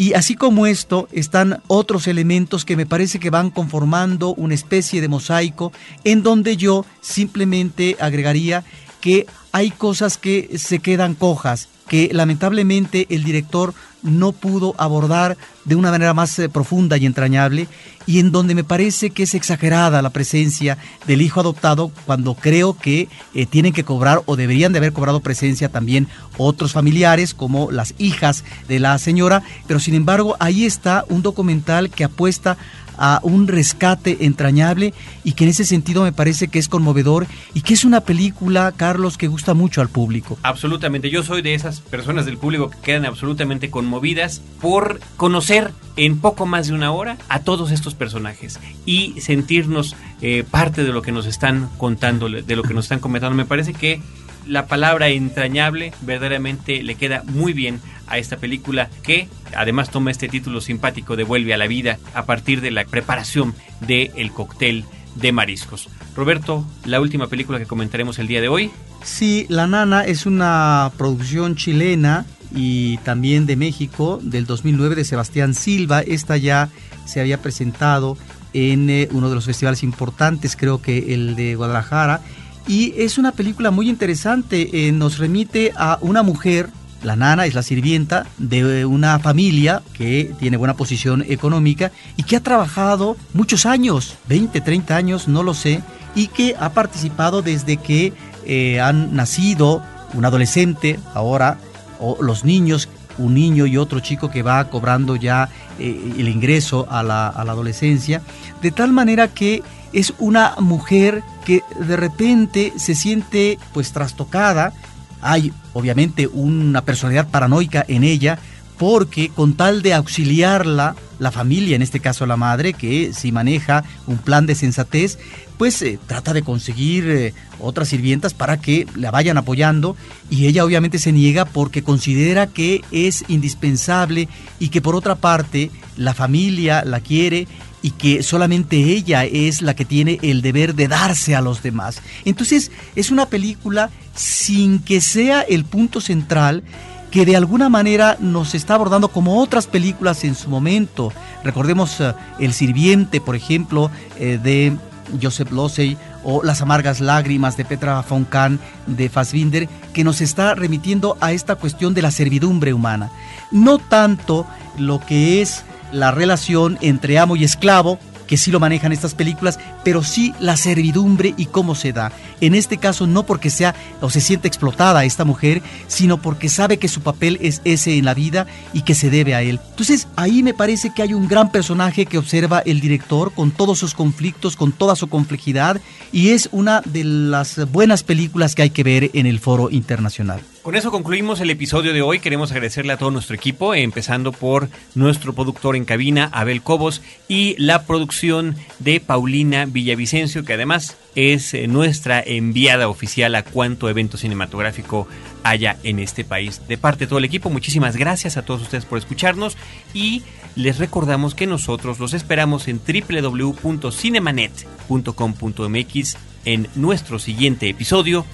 Y así como esto, están otros elementos que me parece que van conformando una especie de mosaico en donde yo simplemente agregaría que hay cosas que se quedan cojas, que lamentablemente el director no pudo abordar de una manera más eh, profunda y entrañable y en donde me parece que es exagerada la presencia del hijo adoptado cuando creo que eh, tienen que cobrar o deberían de haber cobrado presencia también otros familiares como las hijas de la señora, pero sin embargo ahí está un documental que apuesta a un rescate entrañable y que en ese sentido me parece que es conmovedor y que es una película, Carlos, que gusta mucho al público. Absolutamente, yo soy de esas personas del público que quedan absolutamente conmovidas por conocer en poco más de una hora a todos estos personajes y sentirnos eh, parte de lo que nos están contando, de lo que nos están comentando. Me parece que la palabra entrañable verdaderamente le queda muy bien a esta película que además toma este título simpático de Vuelve a la vida a partir de la preparación del el cóctel de mariscos. Roberto, la última película que comentaremos el día de hoy. Sí, La Nana es una producción chilena y también de México del 2009 de Sebastián Silva. Esta ya se había presentado en eh, uno de los festivales importantes, creo que el de Guadalajara, y es una película muy interesante, eh, nos remite a una mujer, la nana es la sirvienta de una familia que tiene buena posición económica y que ha trabajado muchos años, 20, 30 años, no lo sé, y que ha participado desde que eh, han nacido un adolescente, ahora, o los niños, un niño y otro chico que va cobrando ya eh, el ingreso a la adolescencia, de tal manera que es una mujer que de repente se siente pues trastocada. Hay obviamente una personalidad paranoica en ella porque con tal de auxiliarla, la familia, en este caso la madre, que si maneja un plan de sensatez, pues eh, trata de conseguir eh, otras sirvientas para que la vayan apoyando y ella obviamente se niega porque considera que es indispensable y que por otra parte la familia la quiere y que solamente ella es la que tiene el deber de darse a los demás. Entonces es una película sin que sea el punto central que de alguna manera nos está abordando como otras películas en su momento. Recordemos eh, El Sirviente, por ejemplo, eh, de Joseph Losey o Las amargas lágrimas de Petra von Kahn de Fassbinder, que nos está remitiendo a esta cuestión de la servidumbre humana. No tanto lo que es la relación entre amo y esclavo, que sí lo manejan estas películas, pero sí la servidumbre y cómo se da. En este caso no porque sea o se siente explotada esta mujer, sino porque sabe que su papel es ese en la vida y que se debe a él. Entonces ahí me parece que hay un gran personaje que observa el director con todos sus conflictos, con toda su complejidad y es una de las buenas películas que hay que ver en el foro internacional. Con eso concluimos el episodio de hoy. Queremos agradecerle a todo nuestro equipo, empezando por nuestro productor en cabina, Abel Cobos, y la producción de Paulina Villavicencio, que además es eh, nuestra enviada oficial a cuanto evento cinematográfico haya en este país. De parte de todo el equipo, muchísimas gracias a todos ustedes por escucharnos y les recordamos que nosotros los esperamos en www.cinemanet.com.mx en nuestro siguiente episodio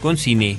con cine,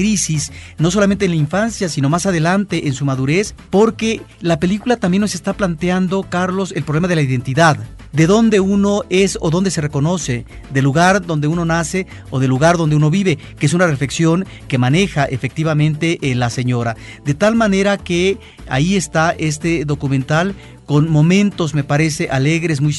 crisis, no solamente en la infancia, sino más adelante en su madurez, porque la película también nos está planteando, Carlos, el problema de la identidad de dónde uno es o dónde se reconoce, del lugar donde uno nace o del lugar donde uno vive, que es una reflexión que maneja efectivamente eh, la señora. De tal manera que ahí está este documental con momentos, me parece, alegres, muy